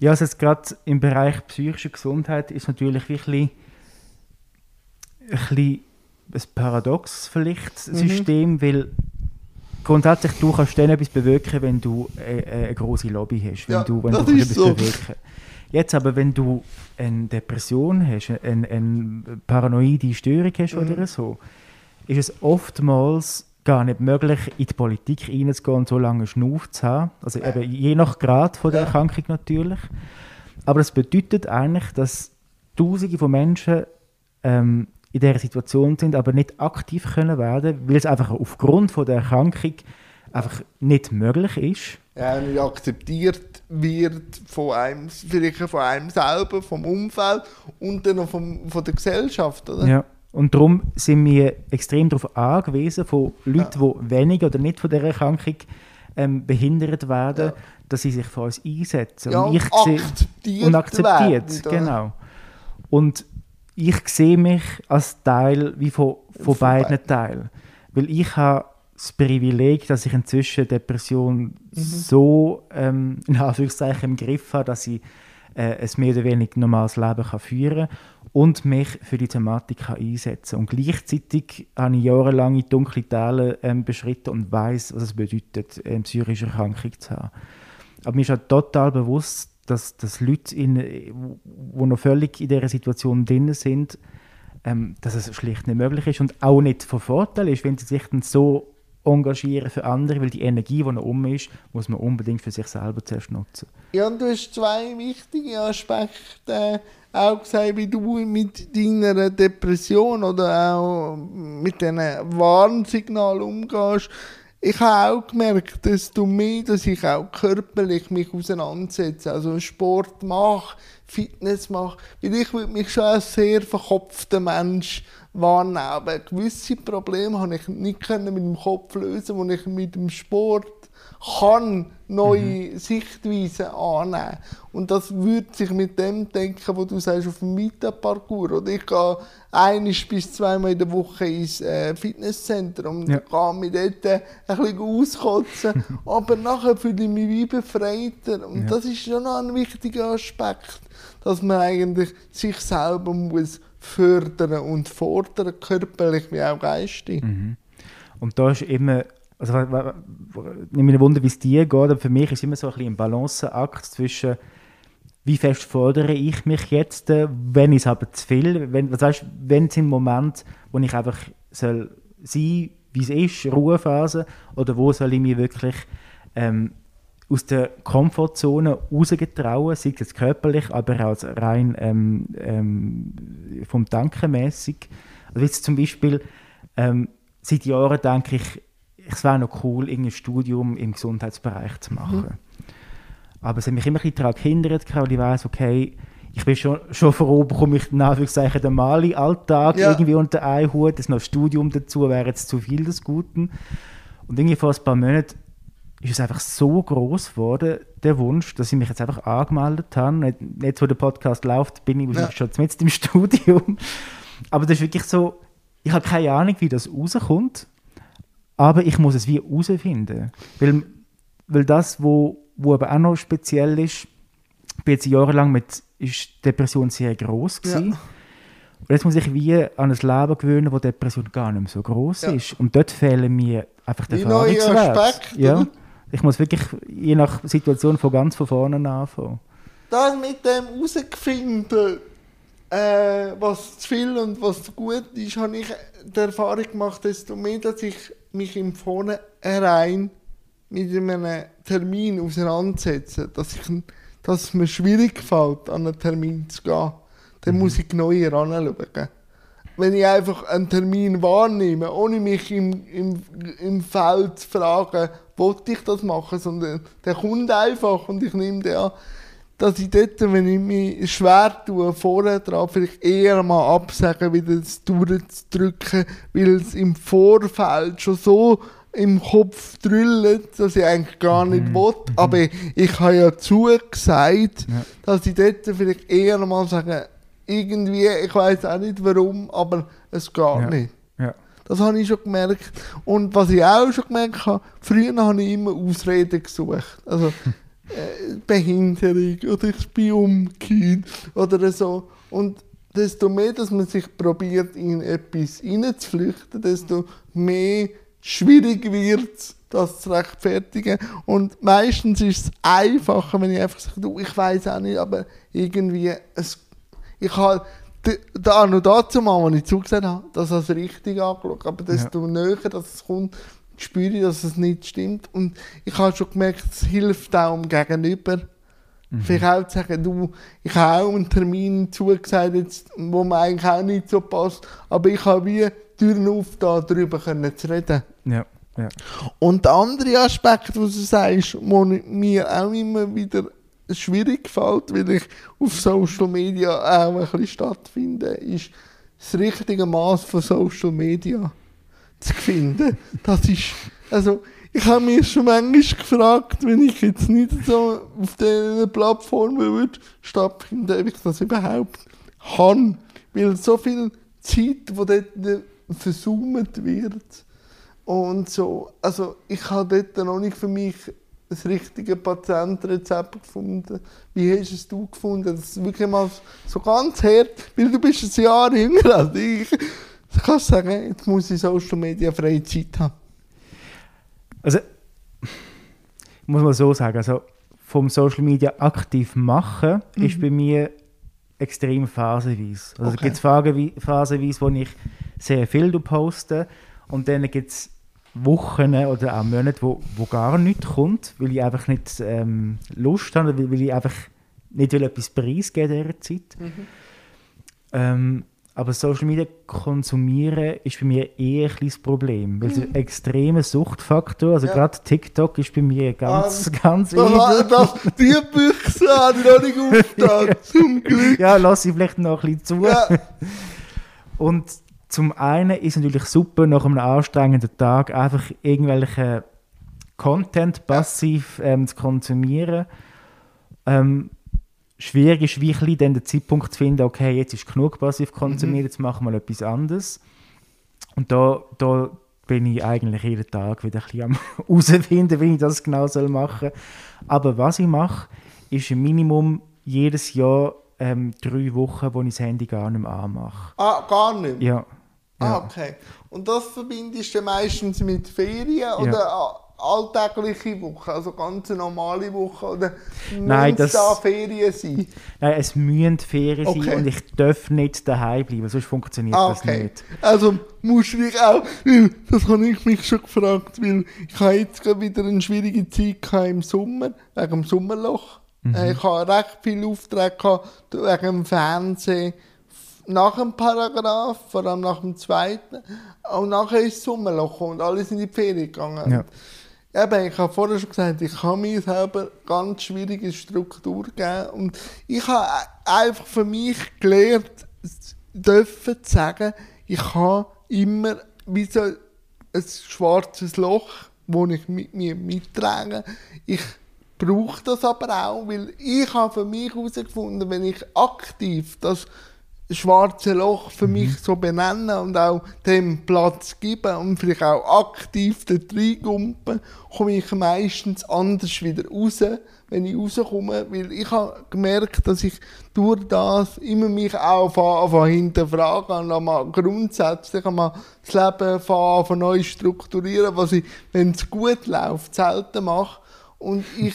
ja also gerade im Bereich psychische Gesundheit ist natürlich wirklich ein, bisschen ein paradox vielleicht mhm. System, weil grundsätzlich, du kannst dann etwas bewirken, wenn du eine, eine große Lobby hast, wenn Ja, du, wenn das du ist etwas so. bewirken Jetzt aber, wenn du eine Depression hast, eine, eine paranoide Störung hast Mhm. oder so, ist es oftmals gar nicht möglich, in die Politik reinzugehen und so lange Schnuff zu haben. Also eben je nach Grad von der. Erkrankung natürlich. Aber das bedeutet eigentlich, dass Tausende von Menschen ähm, in dieser Situation sind, aber nicht aktiv können werden, weil es einfach aufgrund von der Erkrankung einfach nicht möglich ist. ja, nicht akzeptiert wird von einem, vielleicht von einem selber, vom Umfeld und dann noch vom, von der Gesellschaft, oder? Ja. Und darum sind wir extrem darauf angewiesen, von Leuten, die weniger oder nicht von dieser Erkrankung ähm, behindert werden, Ja. dass sie sich für uns einsetzen. Ja, und ich akzeptiert und akzeptiert, werden, genau. Und ich sehe mich als Teil wie von, von Von beiden beiden. Teilen. Weil ich habe das Privileg, dass ich inzwischen Depression Mhm. so ähm, in Anführungszeichen im Griff habe, dass ich äh, ein mehr oder weniger normales Leben kann führen kann und mich für die Thematik kann einsetzen Und gleichzeitig habe ich jahrelang in dunkle Täler ähm, beschritten und weiß, was es bedeutet, eine psychische Erkrankung zu haben. Aber mir ist auch total bewusst, dass, dass Leute, die noch völlig in dieser Situation drin sind, ähm, dass es schlicht nicht möglich ist und auch nicht von Vorteil ist, wenn sie sich dann so engagieren für andere, weil die Energie, die noch um ist, muss man unbedingt für sich selber zuerst nutzen. Ja, und du hast zwei wichtige Aspekte auch gesagt, wie du mit deiner Depression oder auch mit diesen Warnsignalen umgehst. Ich habe auch gemerkt, desto mehr, dass ich auch körperlich mich auseinandersetze, also Sport mache, Fitness mache, weil ich würde mich schon als sehr verkopfter Mensch wahrnehmen. Aber gewisse Probleme habe ich nicht mit dem Kopf lösen, wo ich mit dem Sport kann neue Sichtweisen annehmen. Und das würde sich mit dem denken, wo du sagst, auf dem Mieterparcours. Oder ich gehe einisch bis zweimal in der Woche ins äh, Fitnesszentrum und Ja. gehe mich dort äh, ein bisschen auskotzen. Aber nachher fühle ich mich wie befreiter. Und Ja. das ist schon noch ein wichtiger Aspekt, dass man eigentlich sich selber muss fördern und fordern, körperlich wie auch geistig. Und da ist immer, also ich mich wunder, wie es dir geht, aber für mich ist immer so ein bisschen ein Balanceakt zwischen wie fest fordere ich mich jetzt, äh, wenn ich es aber zu viel, wenn, was heißt, wenn es im Moment, wo ich einfach soll sein, wie es ist, Ruhephase, oder wo soll ich mich wirklich ähm, aus der Komfortzone rausgetrauen, sei es jetzt körperlich, aber auch rein ähm, ähm, vom Denken mäßig. Also jetzt zum Beispiel, ähm, seit Jahren denke ich, es wäre noch cool, irgendein Studium im Gesundheitsbereich zu machen. Aber es hat mich immer ein bisschen daran gehindert, weil ich weiss, okay, ich bin schon, schon froh, bekomme ich in Anführungszeichen den Mali-Alltag Ja. irgendwie unter einen Hut, das noch Studium dazu wäre jetzt zu viel des Guten. Und irgendwie vor ein paar Monaten ist es einfach so groß geworden, der Wunsch, dass ich mich jetzt einfach angemeldet habe. Jetzt- Jetzt, wo der Podcast läuft, bin ich wahrscheinlich schon mit im Studium. Aber das ist wirklich so, ich habe keine Ahnung, wie das rauskommt, aber ich muss es wie herausfinden. Weil, weil das, wo, wo aber auch noch speziell ist, ich bin jetzt jahrelang mit ist Depression sehr groß Ja. gewesen. Und jetzt muss ich wie an ein Leben gewöhnen, wo Depression gar nicht mehr so groß Ja. ist. Und dort fehlen mir einfach die Erfahrungswerte. Aspekte, Ja. Ich muss wirklich je nach Situation von ganz von vorne anfangen. das mit dem herausgefunden, äh, was zu viel und was zu gut ist, habe ich die Erfahrung gemacht, desto mehr, dass ich mich im Vornherein mit einem Termin auseinandersetze, dass, ich, dass es mir schwierig fällt, an einen Termin zu gehen, dann muss ich genauer anschauen. Wenn ich einfach einen Termin wahrnehme, ohne mich im, im, im Feld zu fragen, wollte ich das machen, sondern der kommt einfach und ich nehme den an, dass ich dort, wenn ich mich schwer tue, vorher dran, vielleicht eher mal absagen, wieder das durchzudrücken, weil es im Vorfeld schon so im Kopf drüllt, dass ich eigentlich gar nicht will. Aber ich habe ja zugesagt, Ja. dass ich dort vielleicht eher mal sage, irgendwie, ich weiß auch nicht warum, aber es geht Ja. nicht. Ja. Das habe ich schon gemerkt. Und was ich auch schon gemerkt habe, früher habe ich immer Ausreden gesucht. Also äh, Behinderung oder ich bin umgekehrt oder so. Und desto mehr, dass man sich probiert, in etwas hineinzuflüchten, desto mehr schwierig wird es, das zu rechtfertigen. Und meistens ist es einfacher, wenn ich einfach sage, du, ich weiß auch nicht, aber irgendwie, es, ich habe da noch dazu mal, als ich zugesehen habe, dass es richtig angeschaut aber desto ja. näher dass es kommt, spüre ich, dass es nicht stimmt. Und ich habe schon gemerkt, es hilft auch dem Gegenüber. Mhm. Vielleicht auch zu sagen, du, ich habe auch einen Termin zugesagt, jetzt, wo mir eigentlich auch nicht so passt, aber ich habe wie Türen auf, darüber können zu reden. Ja. Ja. Und der andere Aspekt, was du sagst, wo mir auch immer wieder schwierig gefällt, weil ich auf Social Media auch ein bisschen stattfinde, ist das richtige Maß von Social Media zu finden. Das ist, also ich habe mich schon manchmal gefragt, wenn ich jetzt nicht so auf diesen Plattformen würde stattfinden, ob ich das überhaupt kann. Weil so viel Zeit, die dort versucht wird und so, also ich habe dort noch nicht für mich das richtige Patientenrezept gefunden. Wie hast es du gefunden? Das ist wirklich mal so ganz hart, weil du bist ein Jahr jünger als ich. Du kannst sagen, jetzt muss ich Social Media freie Zeit haben. Also, muss man so sagen, also vom Social Media aktiv machen, mhm. ist bei mir extrem phasenweise. Also okay. gibt es phasenweise, wo ich sehr viel poste und dann gibt es Wochen oder auch Monate, wo, wo gar nichts kommt, weil ich einfach nicht ähm, Lust habe, weil, weil ich einfach nicht will etwas preisgeben in dieser Zeit. Mhm. Ähm, aber Social Media konsumieren ist bei mir eher ein kleines Problem, weil es mhm. ein extremer Suchtfaktor, also ja. gerade TikTok ist bei mir ganz, um, ähm, ganz das, das, Die Büchse habe ich noch nicht aufgetan, zum Glück. Ja, lass ich vielleicht noch ein bisschen zu. Ja. Und zum einen ist es natürlich super, nach einem anstrengenden Tag einfach irgendwelche Content passiv ähm, zu konsumieren. Ähm, schwierig ist wirklich dann den Zeitpunkt zu finden, okay, jetzt ist genug passiv konsumiert, mhm. jetzt machen wir etwas anderes. Und da, da bin ich eigentlich jeden Tag wieder ein bisschen am herausfinden, wie ich das genau soll machen soll. Aber was ich mache, ist ein Minimum jedes Jahr ähm, drei Wochen, wo ich das Handy gar nicht mehr anmache. Ah, gar nicht? Ja. Ah, okay. Und das verbindest du meistens mit Ferien oder ja. alltägliche Woche, also ganz normale Woche oder Nein, das, da Ferien sein? Nein, es müssen Ferien okay. sein und ich darf nicht daheim bleiben, sonst funktioniert ah, okay. das nicht. Also musst du dich auch, weil das habe ich mich schon gefragt, weil ich habe jetzt gerade wieder eine schwierige Zeit im Sommer, wegen dem Sommerloch. Mhm. Äh, ich habe recht viele Aufträge wegen dem Fernsehen nach dem Paragraph, vor allem nach dem zweiten, und nachher ist das Sommerloch und alle sind in die Ferien gegangen. Ja. Eben, ich habe vorher schon gesagt, ich habe mir selber ganz schwierige Struktur gegeben und ich habe einfach für mich gelernt, dürfen zu sagen, ich habe immer wie so ein schwarzes Loch, das ich mit mir mittrage. Ich brauche das aber auch, weil ich habe für mich herausgefunden, wenn ich aktiv das schwarze Loch für mich mhm. so benennen und auch dem Platz geben und vielleicht auch aktiv dort reingumpen, komme ich meistens anders wieder raus, wenn ich rauskomme, weil ich habe gemerkt, dass ich durch das immer mich auch von hinterfragen und mal grundsätzlich einmal das Leben von neu strukturieren, was ich, wenn es gut läuft, selten mache und ich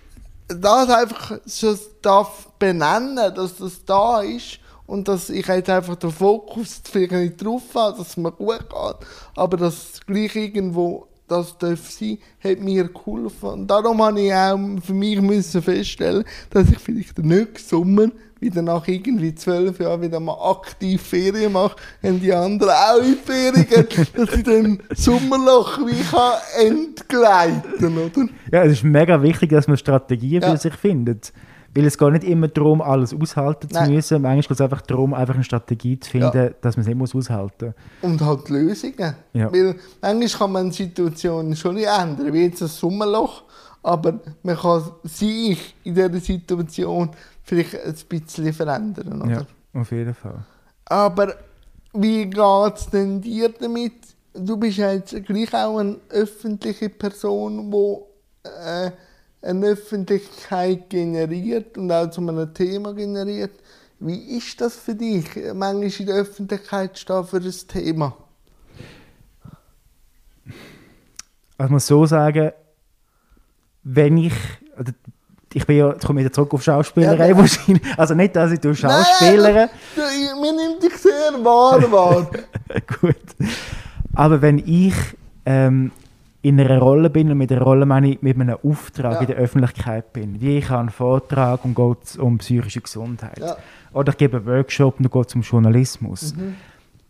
das einfach so darf benennen, dass das da ist und dass ich jetzt einfach den Fokus vielleicht nicht drauf habe, dass es mir gut geht, aber dass es gleich irgendwo das darf sein, hat mir geholfen. Und darum habe ich auch für mich müssen feststellen, dass ich vielleicht den nächsten Sommer wieder nach irgendwie zwölf Jahren wieder mal aktiv Ferien mache, und die anderen auch in Ferien gehen, dass ich dann Sommerloch wie kann entgleiten, oder? Ja, es ist mega wichtig, dass man Strategien für ja. sich findet. Weil es geht nicht immer darum, alles aushalten zu Nein. müssen. Manchmal geht es einfach darum, einfach eine Strategie zu finden, ja. dass man es nicht muss aushalten muss. Und halt Lösungen. Ja. Weil manchmal kann man die Situation schon nicht ändern, wie jetzt das Sommerloch. Aber man kann sich in dieser Situation vielleicht ein bisschen verändern. Oder? Ja, auf jeden Fall. Aber wie geht es denn dir damit? Du bist ja jetzt gleich auch eine öffentliche Person, die eine Öffentlichkeit generiert und auch zu einem Thema generiert. Wie ist das für dich, manchmal in der Öffentlichkeit stehen für ein Thema? Also ich muss so sagen, wenn ich, also ich bin ja, jetzt komme wieder zurück auf Schauspielerei ja, wahrscheinlich, also nicht, dass ich durch Schauspieler... Nein, mir nimmt dich sehr wahr, wahr. Gut. Aber wenn ich ähm, in einer Rolle bin, und mit einer Rolle meine ich mit einem Auftrag ja. in der Öffentlichkeit bin, wie ich habe einen Vortrag und geht um psychische Gesundheit, ja. oder ich gebe einen Workshop und geht um Journalismus, mhm.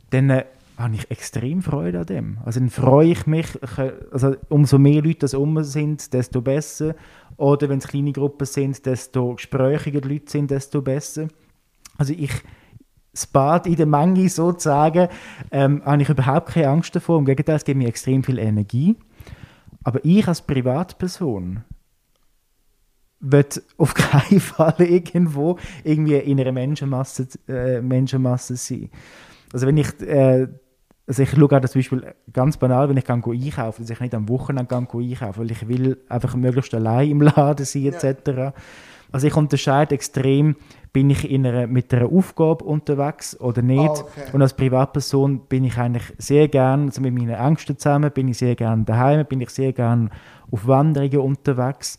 dann äh, habe ich extrem Freude an dem. Also dann freue ich mich, also umso mehr Leute das um sind, desto besser. Oder wenn es kleine Gruppen sind, desto gesprächiger die Leute sind, desto besser. Also ich, das Bad in der Menge sozusagen, ähm, habe ich überhaupt keine Angst davor. Im Gegenteil, es gibt mir extrem viel Energie. Aber ich als Privatperson wird auf keinen Fall irgendwo irgendwie in einer Menschenmasse, äh, Menschenmasse sein. Also wenn ich äh, also ich schaue auch das Beispiel ganz banal, wenn ich gehe einkaufen, dass ich nicht am Wochenende gehe einkaufen, weil ich will einfach möglichst allein im Laden sein etc. Ja. Also ich unterscheide extrem, bin ich in einer, mit einer Aufgabe unterwegs oder nicht. Oh, okay. Und als Privatperson bin ich eigentlich sehr gern also mit meinen Ängsten zusammen, bin ich sehr gern daheim, bin ich sehr gern auf Wanderungen unterwegs.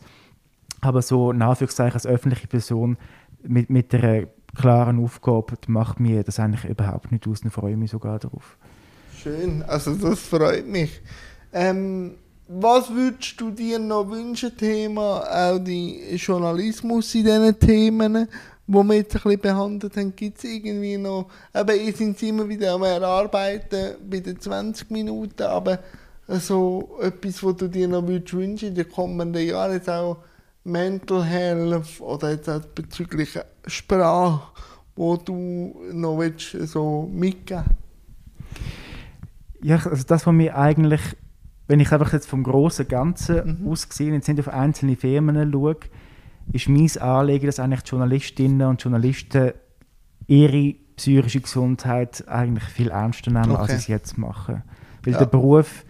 Aber so in Anführungszeichen als öffentliche Person mit, mit einer klaren Aufgabe macht mir das eigentlich überhaupt nicht aus und freue mich sogar darauf. Schön, also das freut mich. Ähm, was würdest du dir noch wünschen, Thema auch die Journalismus in diesen Themen, die wir jetzt ein bisschen behandelt haben? Gibt es irgendwie noch, eben, ihr seid immer wieder am Erarbeiten bei den 20 Minuten, aber so etwas, was du dir noch würdest wünschen in den kommenden Jahren, jetzt auch Mental Health oder jetzt auch bezüglich Sprache, wo du noch willst, so mitgeben ja, also das, was mir eigentlich, wenn ich einfach jetzt vom großen Ganzen mhm. ausgesehen, jetzt nicht auf einzelne Firmen schaue, ist mein Anliegen, dass eigentlich die Journalistinnen und Journalisten ihre psychische Gesundheit eigentlich viel ernster nehmen, okay. als sie es jetzt machen. Weil ja. der Beruf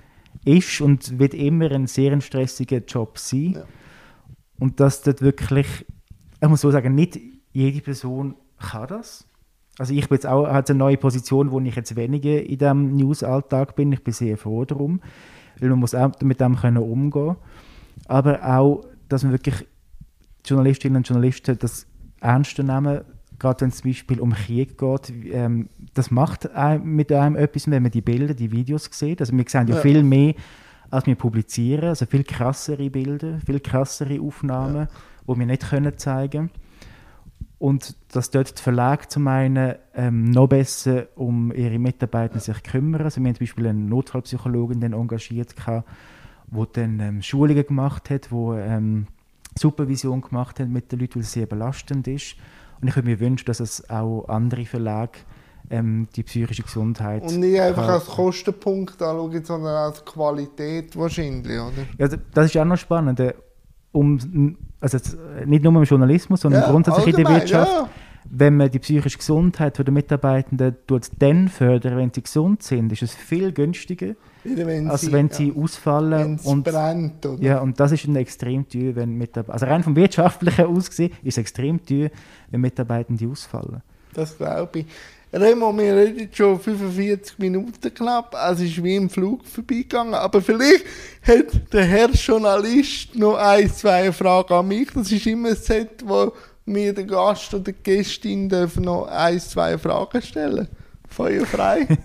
ist und wird immer ein sehr stressiger Job sein. Ja. Und dass dort wirklich, ich muss so sagen, nicht jede Person kann das. Also ich bin jetzt auch halt eine neue Position, wo ich jetzt weniger in diesem News-Alltag bin. Ich bin sehr froh darum, weil man muss auch mit dem können umgehen Aber auch, dass man wirklich Journalistinnen und Journalisten das ernst nehmen, gerade wenn es zum Beispiel um Krieg geht, ähm, das macht einem, mit einem etwas, wenn man die Bilder, die Videos sieht. Also wir sehen ja, ja. viel mehr, als wir publizieren, also viel krassere Bilder, viel krassere Aufnahmen, ja. die wir nicht können zeigen können und dass dort die Verlage zum einen ähm, noch besser um ihre Mitarbeiter sich kümmern. Also wir haben zum Beispiel eine Notfallpsychologin dann engagiert, die dann ähm, Schulungen gemacht hat, wo ähm, Supervision gemacht hat mit den Leuten, weil es sehr belastend ist. Und ich würde mir wünschen, dass es auch andere Verlage ähm, die psychische Gesundheit. Und nicht einfach als Kostenpunkt anschauen, sondern als Qualität wahrscheinlich, oder? Ja, das ist auch noch spannend. Um also nicht nur im Journalismus, sondern ja, grundsätzlich in der Wirtschaft, ja. wenn man die psychische Gesundheit der Mitarbeitenden tut, dann fördern, wenn sie gesund sind, ist es viel günstiger, wenn als sie, wenn sie ja, ausfallen. und, brennt, oder? Ja, und das ist extrem teuer, wenn Mitarbeiter, also rein vom wirtschaftlichen aus gesehen, ist es extrem teuer, wenn Mitarbeitende ausfallen. Das glaube ich. Remo, wir reden schon 45 Minuten knapp, es ist wie im Flug vorbeigegangen. Aber vielleicht hat der Herr Journalist noch ein, zwei Fragen an mich. Das ist immer ein Set, wo mir der Gast oder die Gästin dürfen noch ein, zwei Fragen stellen. Feuer frei.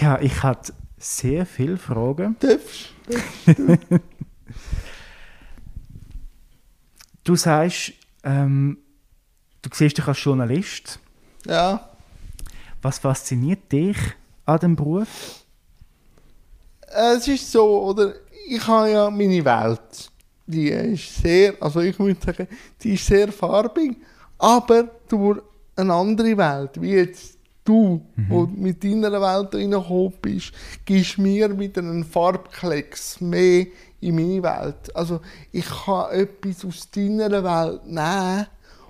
ja, ich hatte sehr viele Fragen. Darfst, du? du sagst, ähm, du siehst dich als Journalist. Ja. Was fasziniert dich an dem Beruf? Es ist so, oder? Ich habe ja meine Welt. Die ist sehr, also ich würde sagen, die ist sehr farbig, aber durch eine andere Welt, wie jetzt du, mhm. wo mit deiner Welt reingekommen bist, gibst mir wieder einen Farbklecks mehr in meine Welt. Also ich kann etwas aus deiner Welt nehmen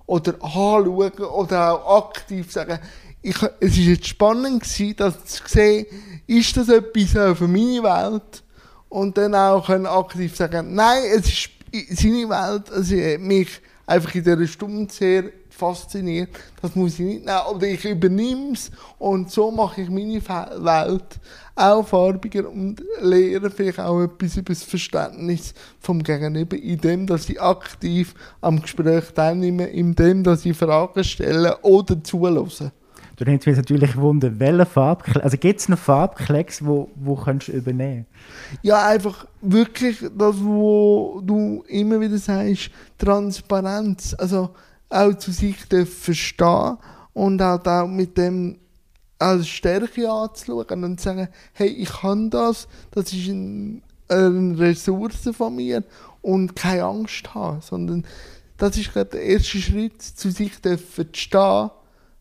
oder anschauen oder auch aktiv sagen, ich, es war jetzt spannend gewesen, das zu sehen, ist das etwas für meine Welt? Und dann auch können aktiv sagen, nein, es ist seine Welt, also mich einfach in dieser Stunde sehr fasziniert, das muss ich nicht nehmen. Oder ich übernehme es und so mache ich meine Welt auch farbiger und lehre vielleicht auch etwas über das Verständnis vom Gegenüber, indem dass ich aktiv am Gespräch teilnehme, indem dass ich Fragen stelle oder zulasse. Du nimmst mich natürlich Wunder, welche Farbklecks, also gibt es noch Farbklecks, wo, wo kannst du übernehmen? Ja, einfach wirklich das, wo du immer wieder sagst, Transparenz, also auch zu sich verstehen und halt auch mit dem als Stärke anzuschauen und zu sagen, hey, ich kann das, das ist ein, eine Ressource von mir und keine Angst haben, sondern das ist gerade der erste Schritt, zu sich zu stehen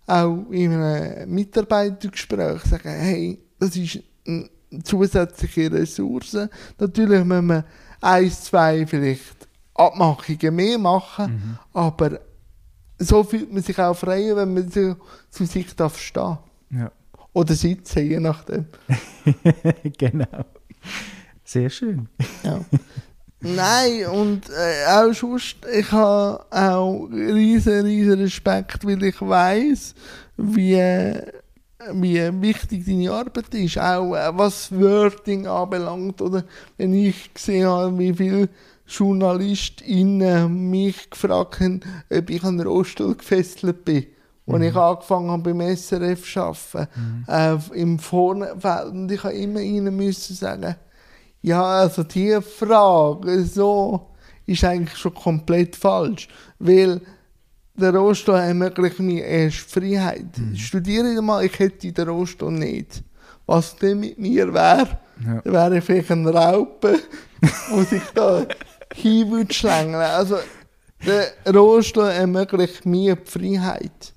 auch in einem Mitarbeitergespräch sagen, hey, das ist eine zusätzliche Ressource. Natürlich müssen wir ein, zwei vielleicht Abmachungen mehr machen, mhm. aber so fühlt man sich auch frei, wenn man so zu sich darf stehen. Ja. Oder sitzen, je nachdem. genau. Sehr schön. Ja. Nein, und äh, auch sonst, ich habe auch riesen, riesen Respekt, weil ich weiß, wie, wie wichtig deine Arbeit ist, auch äh, was Wording anbelangt, oder wenn ich gesehen habe, wie viele JournalistInnen mich gefragt haben, ob ich an Rohstuhl gefesselt bin. Mhm. Als ich angefangen habe beim SRF zu arbeiten, mhm. äh, im Vornfeld, und ich habe immer ihnen müssen sagen, ja, also die Frage so ist eigentlich schon komplett falsch, weil der Rohstoff ermöglicht mir erst Freiheit. Mhm. Studiere mal, ich hätte den Rohstoff nicht. Was denn mit mir wäre, ja. wäre ich vielleicht ein Raupe, wo sich da hin würde schlängeln. Also der Rohstoff ermöglicht mir die Freiheit.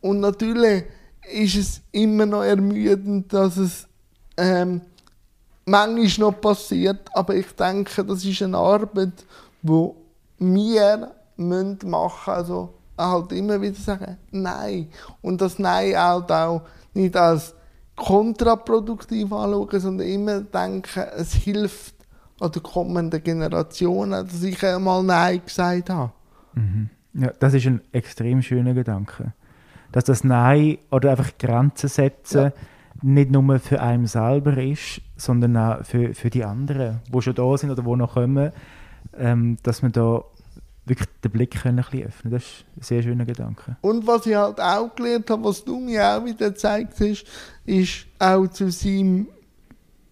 Und natürlich ist es immer noch ermüdend, dass es ähm, manchmal noch passiert, aber ich denke, das ist eine Arbeit, die wir machen müssen. Also halt immer wieder sagen, nein. Und das Nein halt auch nicht als kontraproduktiv anschauen, sondern immer denken, es hilft den kommenden Generationen, dass ich einmal Nein gesagt habe. Mhm. Ja, das ist ein extrem schöner Gedanke. Dass das Nein oder einfach Grenzen setzen ja nicht nur für einen selber ist, sondern auch für, für die anderen, die schon da sind oder die noch kommen, ähm, dass man da wirklich den Blick können ein bisschen öffnen Das ist ein sehr schöner Gedanke. Und was ich halt auch gelernt habe, was du mir auch wieder gezeigt hast, ist auch zu seinem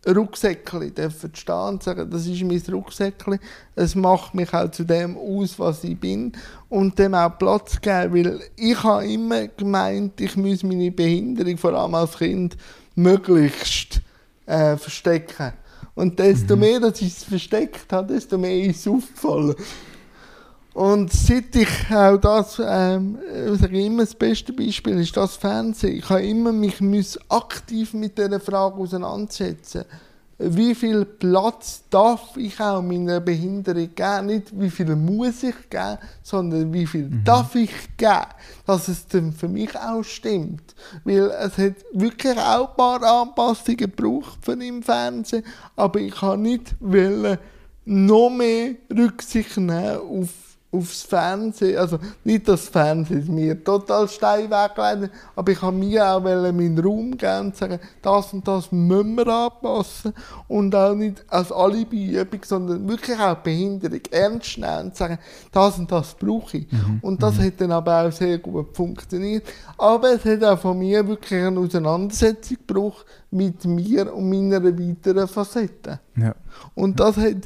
Rucksäckchen dürfen stehen und sagen, das ist mein Rucksäckchen, es macht mich auch zu dem aus, was ich bin und dem auch Platz geben, weil ich habe immer gemeint, ich muss meine Behinderung, vor allem als Kind, möglichst äh, verstecken. Und desto mhm. mehr, dass ich es versteckt habe, desto mehr ist es aufgefallen. Und seit ich auch das, ähm, sage ich immer, das beste Beispiel ist das Fernsehen. Ich habe immer mich aktiv mit dieser Frage auseinandersetzen. Wie viel Platz darf ich auch meiner Behinderung geben? Nicht wie viel muss ich geben, sondern wie viel mhm. darf ich geben, dass es dann für mich auch stimmt. Weil es hat wirklich auch ein paar Anpassungen gebraucht von im Fernsehen, aber ich kann nicht wollen, noch mehr Rücksicht nehmen auf aufs Fernsehen, also nicht das Fernsehen mir total steil wegleiten, aber ich habe mir auch meinen Raum geben und sagen, das und das müssen wir anpassen und auch nicht als Alibi-Übung, sondern wirklich auch Behinderung ernst nehmen und sagen, das und das brauche ich. Mhm. Und das mhm. hat dann aber auch sehr gut funktioniert. Aber es hat auch von mir wirklich eine Auseinandersetzung gebraucht mit mir und meiner weiteren Facette. Ja. Und das hat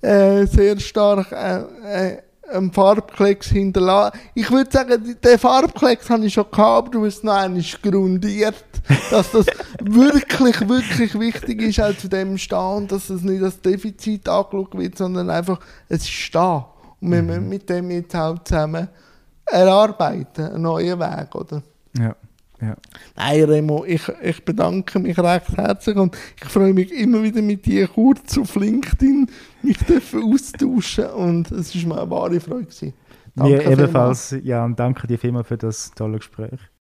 äh, sehr stark äh, äh, einen Farbklecks hinterlassen. Ich würde sagen, den Farbklecks habe ich schon gehabt, aber du hast noch einmal grundiert, dass das wirklich, wirklich wichtig ist, auch zu dem stehen, dass es nicht als Defizit angeschaut wird, sondern einfach, es ist da. Und wir mhm. müssen mit dem jetzt auch zusammen erarbeiten, einen neuen Weg, oder? Ja. Ja. Nein, Remo, ich, ich bedanke mich recht herzlich und ich freue mich immer wieder mit dir kurz auf LinkedIn mich austauschen und es war mir eine wahre Freude. Gewesen. Danke Mir ebenfalls, ja, und danke dir vielmals für das tolle Gespräch.